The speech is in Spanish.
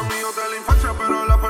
amigos de la infancia, pero la